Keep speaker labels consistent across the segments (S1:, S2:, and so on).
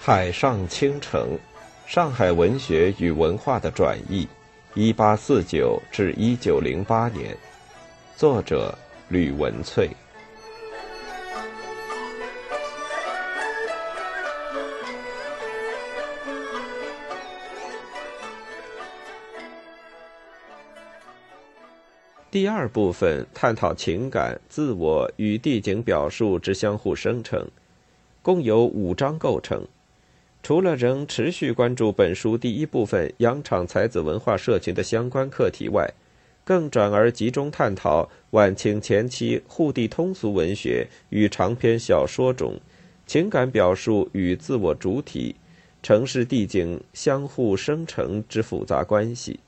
S1: 海上倾城，上海文学与文化的转译，一八四九至一九零八年，作者吕文翠。第二部分探讨情感、自我与地景表述之相互生成，共有五章构成。除了仍持续关注本书第一部分洋场才子文化社群的相关课题外，更转而集中探讨晚清前期沪地通俗文学与长篇小说中情感表述与自我主体、城市地景相互生成之复杂关系。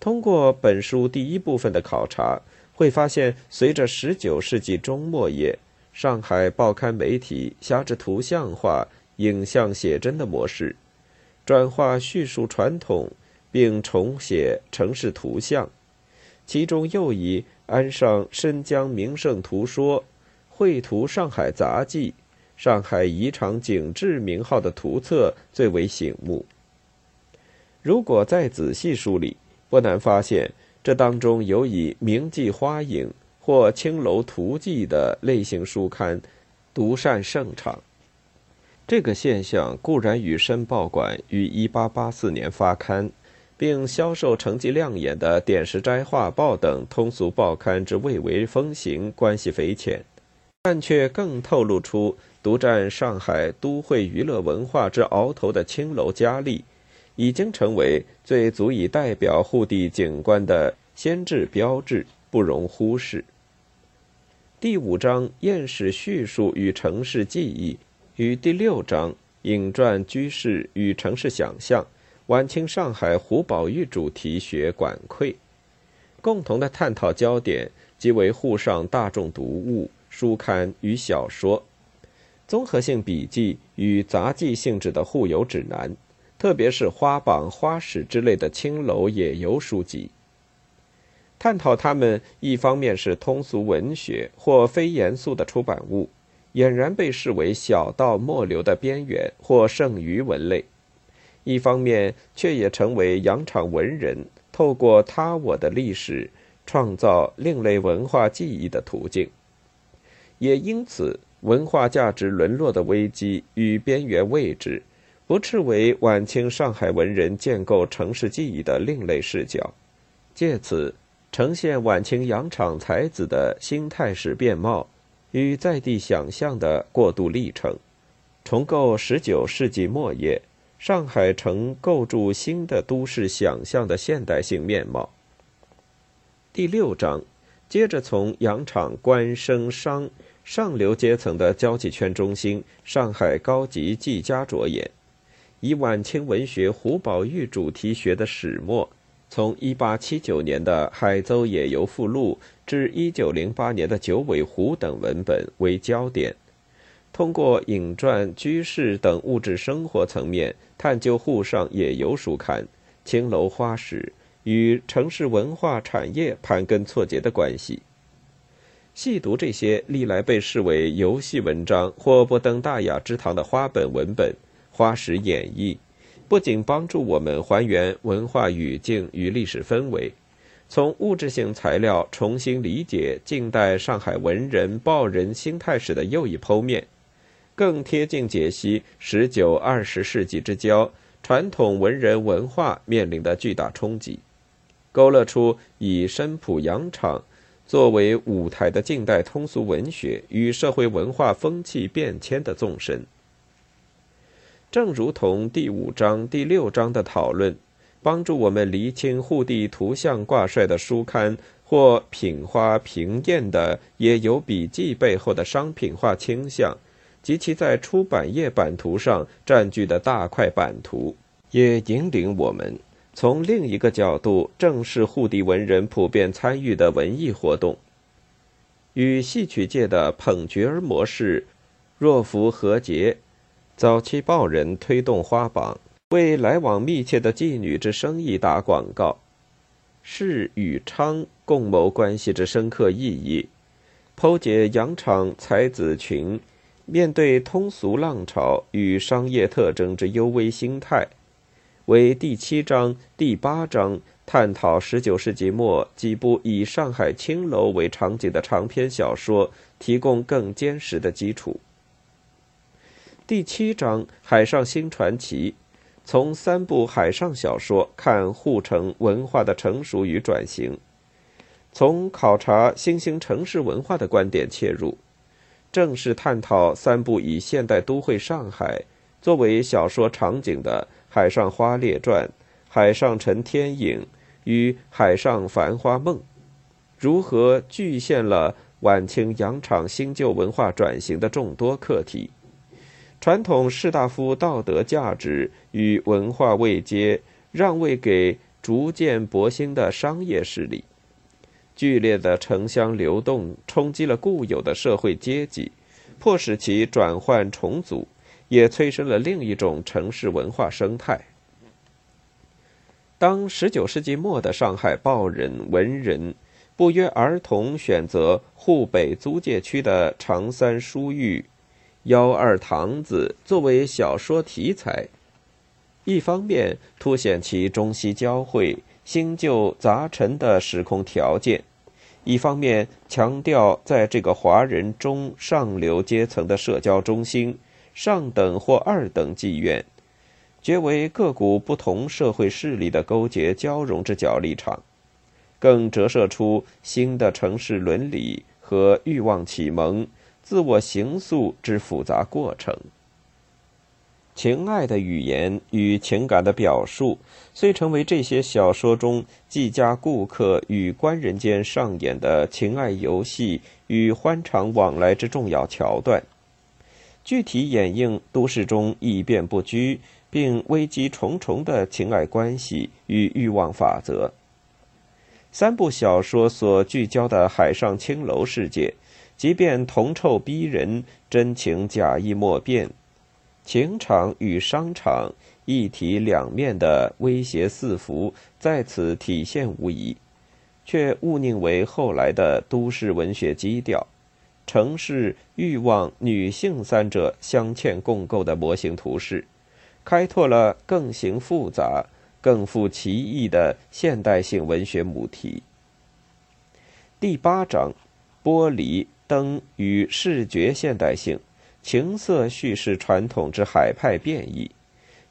S1: 通过本书第一部分的考察，会发现，随着十九世纪中末叶上海报刊媒体辖制图像化。影像写真的模式，转化叙述传统，并重写城市图像，其中又以安上《申江名胜图说》《绘图上海杂记》《上海宜常景致》名号的图册最为醒目。如果再仔细梳理，不难发现，这当中有以名妓花影或青楼图记的类型书刊独占盛场。这个现象固然与申报馆于1884年发刊，并销售成绩亮眼的《点石斋画报》等通俗报刊之蔚为风行关系匪浅，但却更透露出独占上海都会娱乐文化之鳌头的青楼佳丽，已经成为最足以代表沪地景观的先制标志，不容忽视。第五章艳史叙述与城市记忆。与第六章影传居士与城市想象，晚清上海胡宝玉主题学管窥，共同的探讨焦点即为沪上大众读物、书刊与小说，综合性笔记与杂记性质的沪游指南，特别是花榜、花史之类的青楼野游书籍，探讨它们一方面是通俗文学或非严肃的出版物。俨然被视为小道末流的边缘或剩余文类，一方面却也成为洋场文人透过他我的历史创造另类文化记忆的途径。也因此，文化价值沦落的危机与边缘位置，不斥为晚清上海文人建构城市记忆的另类视角，借此呈现晚清洋场才子的心态史面貌。与在地想象的过渡历程，重构十九世纪末叶上海城构筑新的都市想象的现代性面貌。第六章接着从洋场官生商上流阶层的交际圈中心上海高级技家着眼，以晚清文学胡宝玉主题学的始末。从1879年的《海州野游附录》至1908年的《九尾狐》等文本为焦点，通过影传、居士等物质生活层面探究沪上野游书刊、青楼花史与城市文化产业盘根错节的关系。细读这些历来被视为游戏文章或不登大雅之堂的花本文本、花石演绎。不仅帮助我们还原文化语境与历史氛围，从物质性材料重新理解近代上海文人报人心态史的又一剖面，更贴近解析十九二十世纪之交传统文人文化面临的巨大冲击，勾勒出以深浦洋场作为舞台的近代通俗文学与社会文化风气变迁的纵深。正如同第五章、第六章的讨论，帮助我们厘清沪地图像挂帅的书刊或品花评验的野游笔记背后的商品化倾向，及其在出版业版图上占据的大块版图，也引领我们从另一个角度正视沪地文人普遍参与的文艺活动，与戏曲界的捧角儿模式若符合节。早期报人推动花榜，为来往密切的妓女之生意打广告。是与昌共谋关系之深刻意义，剖解洋场才子群面对通俗浪潮与商业特征之幽微心态，为第七章、第八章探讨十九世纪末几部以上海青楼为场景的长篇小说提供更坚实的基础。第七章《海上新传奇》。从三部海上小说看护城文化的成熟与转型，从考察新兴城市文化的观点切入，正式探讨三部以现代都会上海作为小说场景的《海上花列传》《海上陈天影》与《海上繁花梦》，如何具现了晚清洋场新旧文化转型的众多课题。传统士大夫道德价值与文化位阶让位给逐渐勃兴的商业势力，剧烈的城乡流动冲击了固有的社会阶级，迫使其转换重组，也催生了另一种城市文化生态。当十九世纪末的上海报人文人不约而同选择沪北租界区的长三书寓。幺二堂子作为小说题材，一方面凸显其中西交汇、新旧杂陈的时空条件，一方面强调在这个华人中上流阶层的社交中心，上等或二等妓院，绝为各股不同社会势力的勾结交融之角立场，更折射出新的城市伦理和欲望启蒙。自我形塑之复杂过程，情爱的语言与情感的表述，虽成为这些小说中季家顾客与官人间上演的情爱游戏与欢场往来之重要桥段，具体演映都市中易变不居并危机重重的情爱关系与欲望法则。三部小说所聚焦的海上青楼世界。即便铜臭逼人，真情假意莫辨，情场与商场一体两面的威胁四伏在此体现无疑，却误宁为后来的都市文学基调，城市欲望、女性三者镶嵌共构的模型图式，开拓了更形复杂、更富奇异的现代性文学母题。第八章，剥离。灯与视觉现代性、情色叙事传统之海派变异，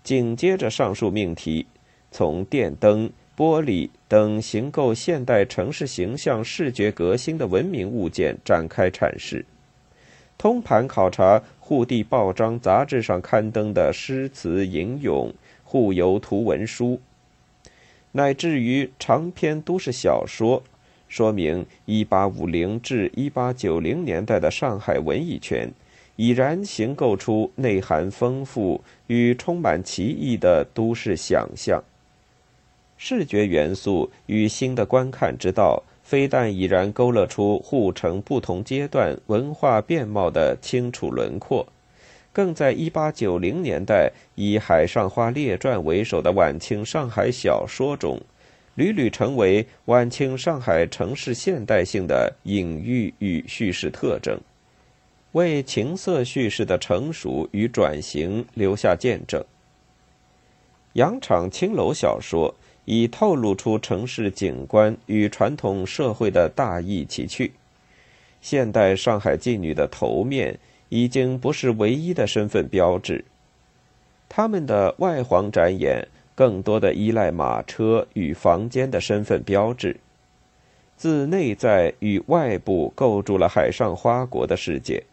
S1: 紧接着上述命题，从电灯、玻璃等形构现代城市形象视觉革新的文明物件展开阐释，通盘考察沪地报章杂志上刊登的诗词吟咏、沪游图文书，乃至于长篇都市小说。说明1850至1890年代的上海文艺圈已然形构出内涵丰富与充满奇异的都市想象。视觉元素与新的观看之道，非但已然勾勒出沪城不同阶段文化面貌的清楚轮廓，更在1890年代以《海上花列传》为首的晚清上海小说中。屡屡成为晚清上海城市现代性的隐喻与叙事特征，为情色叙事的成熟与转型留下见证。洋场青楼小说已透露出城市景观与传统社会的大异其趣，现代上海妓女的头面已经不是唯一的身份标志，他们的外黄展演。更多的依赖马车与房间的身份标志，自内在与外部构筑了海上花国的世界。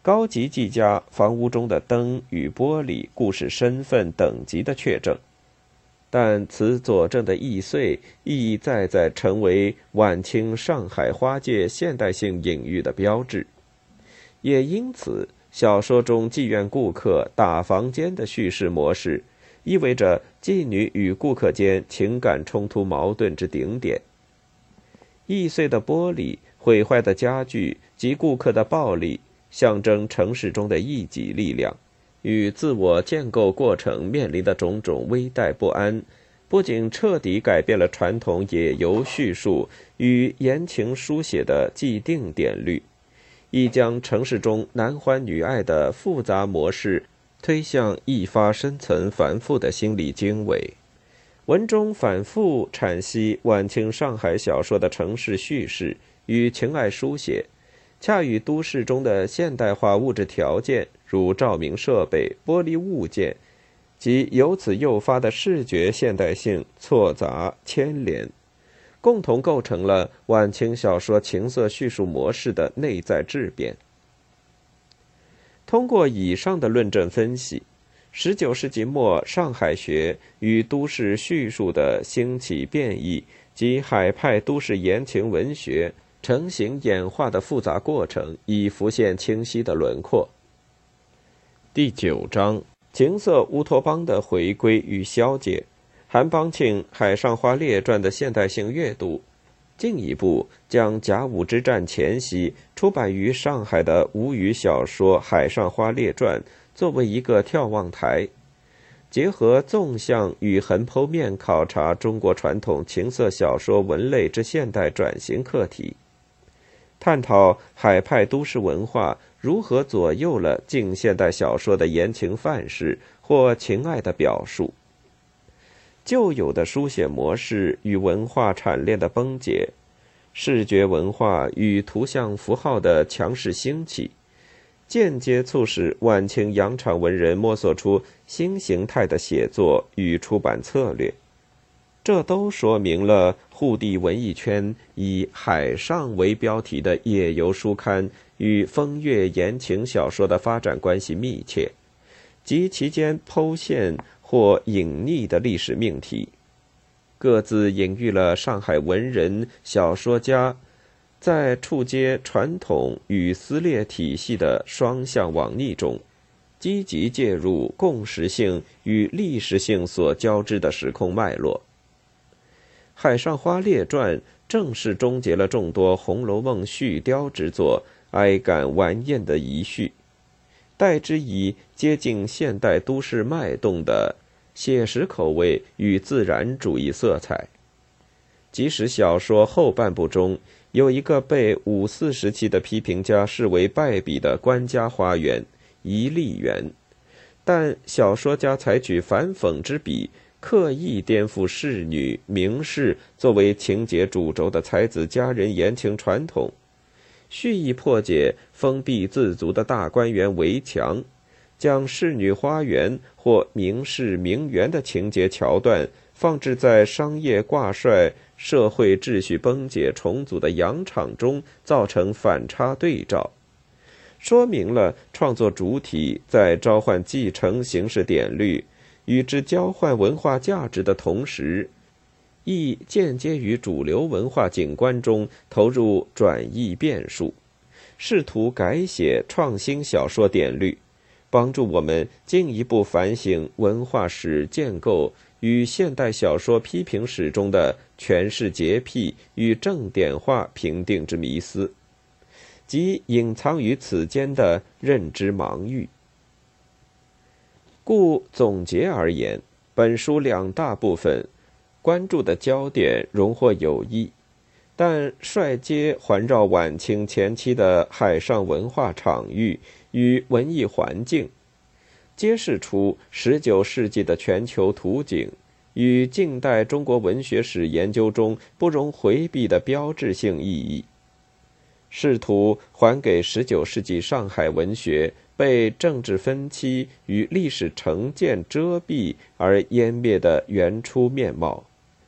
S1: 高级技家房屋中的灯与玻璃，故事身份等级的确证，但此佐证的易碎，意义在在成为晚清上海花界现代性隐喻的标志。也因此，小说中妓院顾客打房间的叙事模式。意味着妓女与顾客间情感冲突矛盾之顶点。易碎的玻璃、毁坏的家具及顾客的暴力，象征城市中的异己力量与自我建构过程面临的种种危殆不安，不仅彻底改变了传统野游叙述与言情书写的既定典律，亦将城市中男欢女爱的复杂模式推向一发深层繁复的心理经纬。文中反复阐析晚清上海小说的城市叙事与情爱书写，恰与都市中的现代化物质条件，如照明设备、玻璃物件，及由此诱发的视觉现代性错杂牵连，共同构成了晚清小说情色叙述模式的内在质变。通过以上的论证分析。十九世纪末，上海学与都市叙述的兴起变异及海派都市言情文学成型演化的复杂过程已浮现清晰的轮廓。第九章：情色乌托邦的回归与消解。韩邦庆《海上花列传》的现代性阅读，进一步将甲午之战前夕出版于上海的吴语小说《海上花列传》。作为一个眺望台，结合纵向与横剖面考察中国传统情色小说文类之现代转型课题，探讨海派都市文化如何左右了近现代小说的言情范式或情爱的表述，旧有的书写模式与文化产链的崩解，视觉文化与图像符号的强势兴起。间接促使晚清洋场文人摸索出新形态的写作与出版策略，这都说明了沪地文艺圈以“海上”为标题的野游书刊与风月言情小说的发展关系密切，及其间剖现或隐匿的历史命题，各自隐喻了上海文人小说家。在触接传统与撕裂体系的双向网逆中，积极介入共识性与历史性所交织的时空脉络。《海上花列传》正式终结了众多《红楼梦》续貂之作哀感顽艳的遗绪，代之以接近现代都市脉动的写实口味与自然主义色彩。即使小说后半部中，有一个被五四时期的批评家视为败笔的官家花园——怡丽园，但小说家采取反讽之笔，刻意颠覆仕女、名士作为情节主轴的才子佳人言情传统，蓄意破解封闭自足的大观园围墙，将仕女花园或名士名媛的情节桥段放置在商业挂帅。社会秩序崩解重组的洋场中，造成反差对照，说明了创作主体在召唤继承形式典律，与之交换文化价值的同时，亦间接于主流文化景观中投入转译变数，试图改写创新小说典律，帮助我们进一步反省文化史建构。与现代小说批评史中的诠释洁癖与正典化评定之迷思，及隐藏于此间的认知盲域。故总结而言，本书两大部分关注的焦点荣获有异，但率皆环绕晚清前期的海上文化场域与文艺环境。揭示出十九世纪的全球图景与近代中国文学史研究中不容回避的标志性意义，试图还给十九世纪上海文学被政治分歧与历史成见遮蔽而湮灭的原初面貌。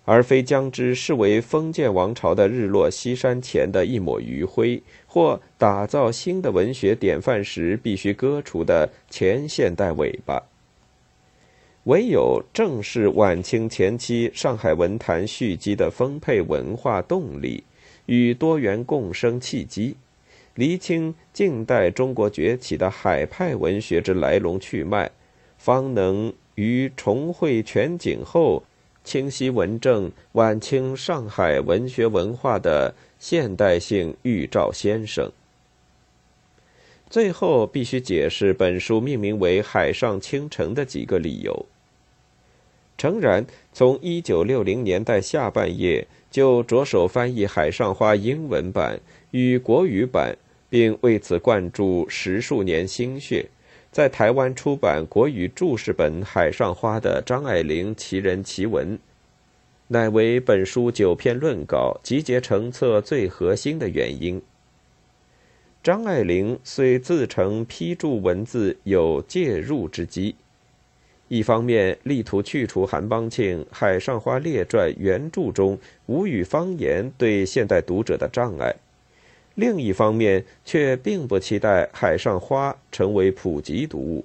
S1: 而非将之视为封建王朝的日落西山前的一抹余晖，或打造新的文学典范时必须割除的前现代尾巴。唯有正是晚清前期上海文坛蓄积的丰沛文化动力与多元共生契机，厘清近代中国崛起的海派文学之来龙去脉，方能于重绘全景后。清晰文正晚清上海文学文化的现代性预兆先生。最后必须解释本书命名为《海上倾城》的几个理由。诚然，从1960年代下半叶就着手翻译《海上花》英文版与国语版，并为此灌注十数年心血，在台湾出版国语注释本《海上花》的张爱玲奇人奇文，乃为本书九篇论稿集结成册最核心的原因。张爱玲虽自称批注文字有介入之机。一方面力图去除韩邦庆《海上花列传》原著中吴语方言对现代读者的障碍，另一方面却并不期待《海上花》成为普及读物，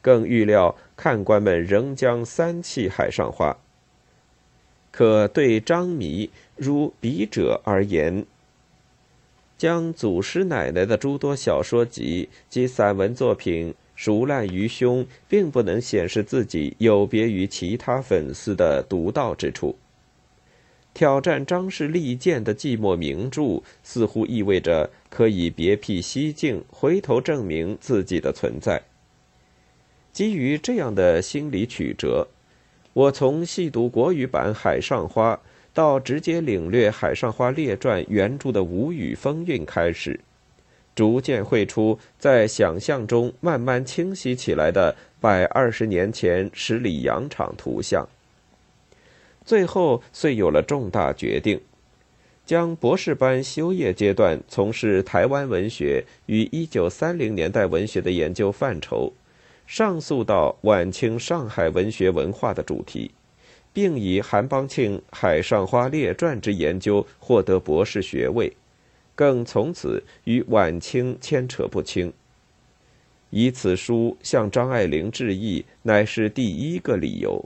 S1: 更预料看官们仍将三弃《海上花》。可对张迷如笔者而言，将祖师奶奶的诸多小说集及散文作品。熟烂于胸，并不能显示自己有别于其他粉丝的独到之处。挑战张氏利剑的寂寞名著，似乎意味着可以别辟蹊径，回头证明自己的存在。基于这样的心理曲折，我从细读国语版《海上花》到直接领略《海上花列传》原著的无语风韵开始。逐渐绘出在想象中慢慢清晰起来的百二十年前十里洋场图像。最后，遂有了重大决定，将博士班修业阶段从事台湾文学与一九三零年代文学的研究范畴，上溯到晚清上海文学文化的主题，并以韩邦庆《海上花列传》之研究获得博士学位。更从此与晚清牵扯不清。以此书向张爱玲致意，乃是第一个理由。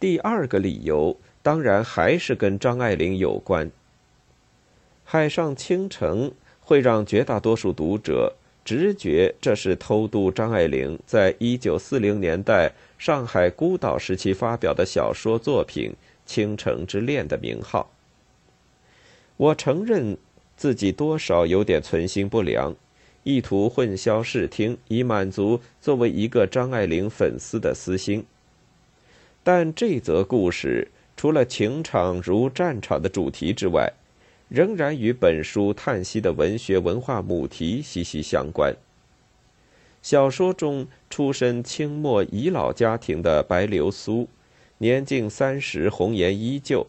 S1: 第二个理由当然还是跟张爱玲有关。《海上倾城》会让绝大多数读者直觉这是偷渡张爱玲在一九四零年代上海孤岛时期发表的小说作品《倾城之恋》的名号。我承认自己多少有点存心不良，意图混淆视听，以满足作为一个张爱玲粉丝的私心。但这则故事除了情场如战场的主题之外，仍然与本书叹息的文学文化母题息息相关。小说中出身清末遗老家庭的白流苏，年近三十，红颜依旧。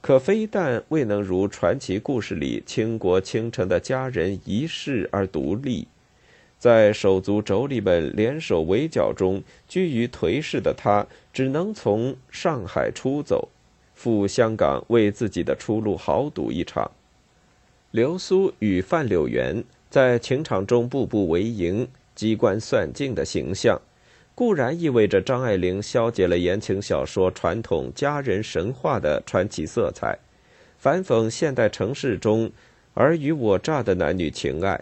S1: 可非但未能如传奇故事里倾国倾城的佳人一世而独立，在手足妯娌们联手围剿中居于颓势的他，只能从上海出走，赴香港为自己的出路豪赌一场。流苏与范柳原在情场中步步为营、机关算尽的形象。固然意味着张爱玲消解了言情小说传统佳人神话的传奇色彩，反讽现代城市中尔虞我诈的男女情爱。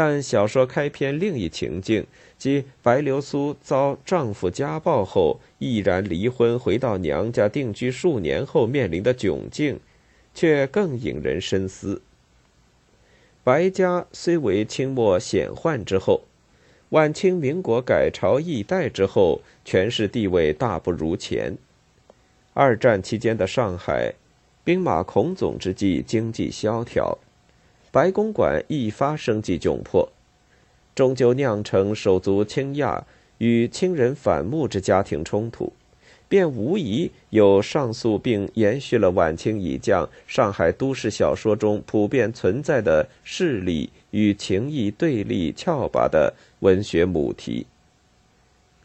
S1: 但小说开篇另一情境，即白流苏遭丈夫家暴后毅然离婚，回到娘家定居数年后面临的窘境，却更引人深思。白家虽为清末显宦之后。晚清民国改朝易代之后，权势地位大不如前。二战期间的上海，兵马孔总之际，经济萧条，白公馆一发生计窘迫，终究酿成手足倾轧与亲人反目之家庭冲突，便无疑有上诉并延续了晚清以降上海都市小说中普遍存在的势力与情义对立峭拔的。文学母题，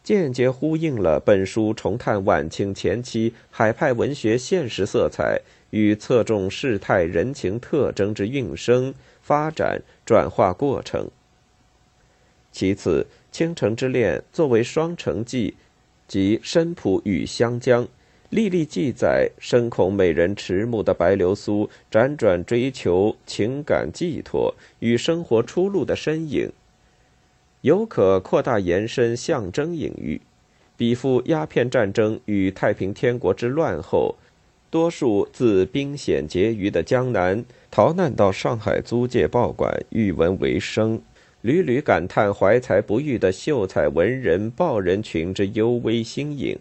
S1: 间接呼应了本书重探晚清前期海派文学现实色彩与侧重世态人情特征之运生、发展、转化过程。其次，《倾城之恋》作为双城记，即申浦与湘江，历历记载深恐美人迟暮的白流苏辗转追求情感寄托与生活出路的身影。有可扩大延伸象征隐喻，比附鸦片战争与太平天国之乱后，多数自兵险结余的江南逃难到上海租界报馆，寓文为生，屡屡感叹怀才不遇的秀才文人报人群之幽微新颖。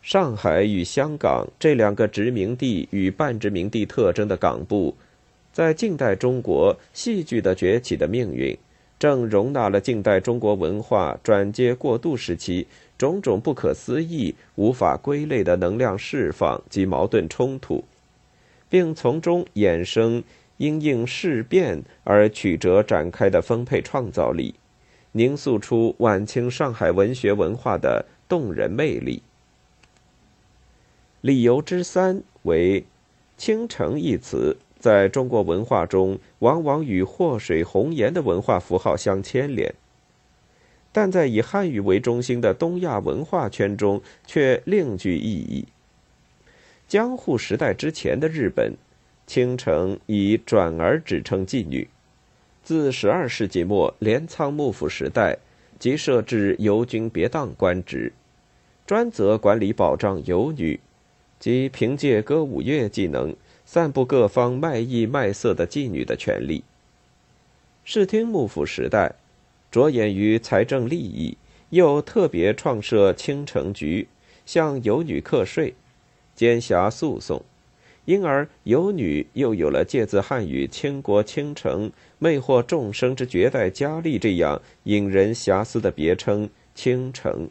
S1: 上海与香港这两个殖民地与半殖民地特征的港埠，在近代中国戏剧的崛起的命运，正容纳了近代中国文化转接过渡时期种种不可思议、无法归类的能量释放及矛盾冲突，并从中衍生。因应事变而曲折展开的丰沛创造力，凝塑出晚清上海文学文化的动人魅力。理由之三为“倾城”一词在中国文化中往往与祸水红颜的文化符号相牵连，但在以汉语为中心的东亚文化圈中却另具意义。江户时代之前的日本。清城以转而指称妓女，自十二世纪末镰仓幕府时代，即设置游军别当官职，专责管理保障游女及凭借歌舞乐技能散布各方卖艺卖色的妓女的权利。视听幕府时代，着眼于财政利益，又特别创设倾城局，向游女课税，兼辖诉讼。因而，游女又有了借自汉语“倾国倾城”魅惑众生之绝代佳丽这样引人遐思的别称“倾城”。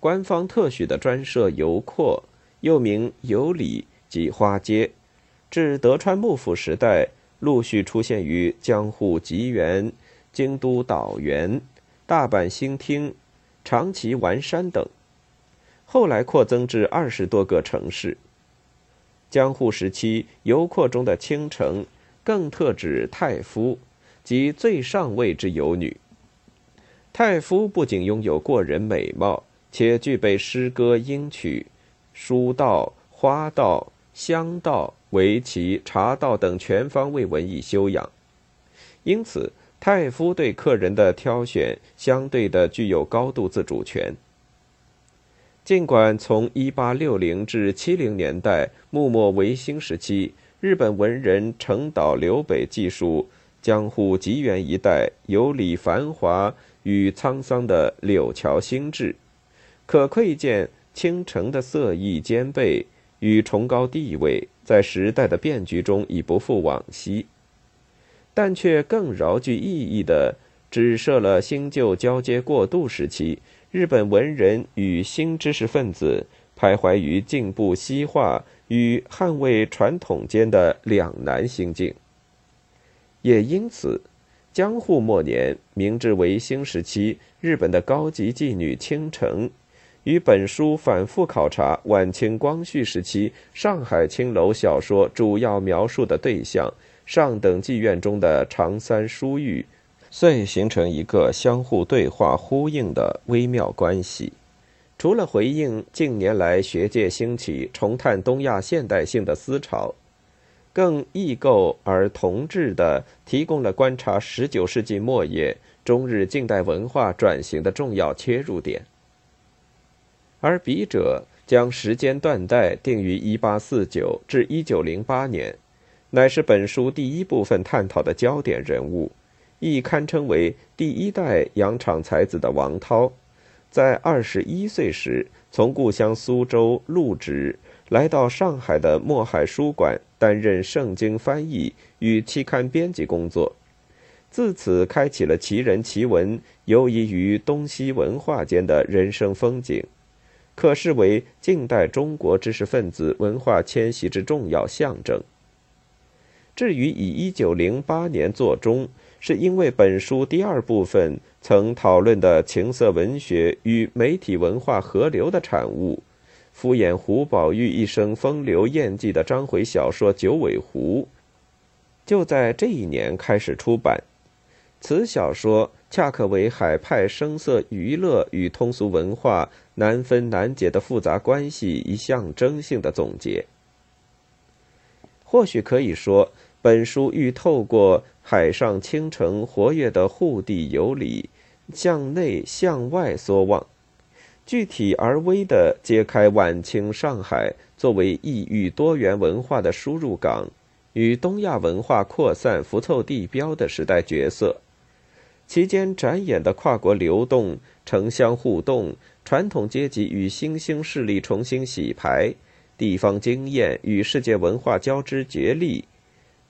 S1: 官方特许的专设游廓，又名游里及花街，至德川幕府时代，陆续出现于江户吉原、京都岛原、大阪新町、长崎丸山等，后来扩增至二十多个城市。江户时期游廓中的倾城，更特指太夫，即最上位之游女。太夫不仅拥有过人美貌，且具备诗歌、音曲、书道、花道、香道、围棋、茶道等全方位文艺修养，因此太夫对客人的挑选相对的具有高度自主权。尽管从一八六零至七零年代幕末维新时期，日本文人程岛留北记述江户吉原一带有里繁华与沧桑的柳桥新志，可窥见青城的色艺兼备与崇高地位，在时代的变局中已不复往昔，但却更饶具意义的指涉了新旧交接过渡时期。日本文人与新知识分子徘徊于进步西化与捍卫传统间的两难心境，也因此，江户末年、明治维新时期日本的高级妓女倾城，与本书反复考察晚清光绪时期上海青楼小说主要描述的对象上等妓院中的长三书玉。遂形成一个相互对话、呼应的微妙关系。除了回应近年来学界兴起重探东亚现代性的思潮，更异构而同质的提供了观察十九世纪末叶中日近代文化转型的重要切入点。而笔者将时间断代定于一八四九至一九零八年，乃是本书第一部分探讨的焦点人物。亦堪称为第一代洋场才子的王涛，在二十一岁时，从故乡苏州入职，来到上海的墨海书馆担任圣经翻译与期刊编辑工作，自此开启了奇人奇文游移于东西文化间的人生风景，可视为近代中国知识分子文化迁徙之重要象征。至于以一九零八年作终。是因为本书第二部分曾讨论的情色文学与媒体文化合流的产物，敷衍胡宝玉一生风流艳迹的章回小说《九尾狐》，就在这一年开始出版。此小说恰可为海派声色娱乐与通俗文化难分难解的复杂关系一象征性的总结。或许可以说。本书欲透过海上倾城活跃的沪地游里，向内向外缩望，具体而微地揭开晚清上海作为异域多元文化的输入港与东亚文化扩散辐凑地标的时代角色，其间展演的跨国流动、城乡互动、传统阶级与新兴势力重新洗牌、地方经验与世界文化交织角力、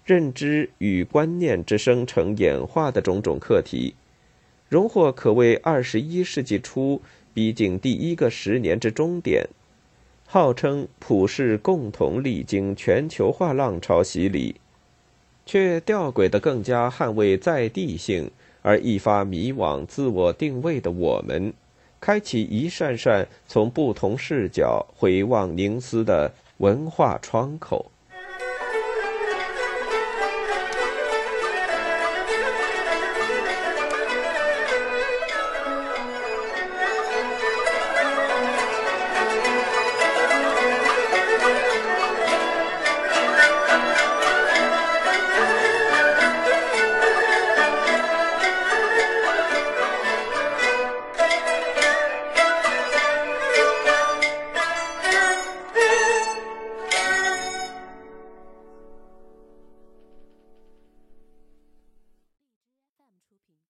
S1: 认知与观念之生成演化的种种课题，荣获可谓二十一世纪初逼近第一个十年之终点。号称普世共同历经全球化浪潮洗礼，却吊诡的更加捍卫在地性，而一发迷惘、自我定位的我们，开启一扇扇从不同视角回望凝思的文化窗口。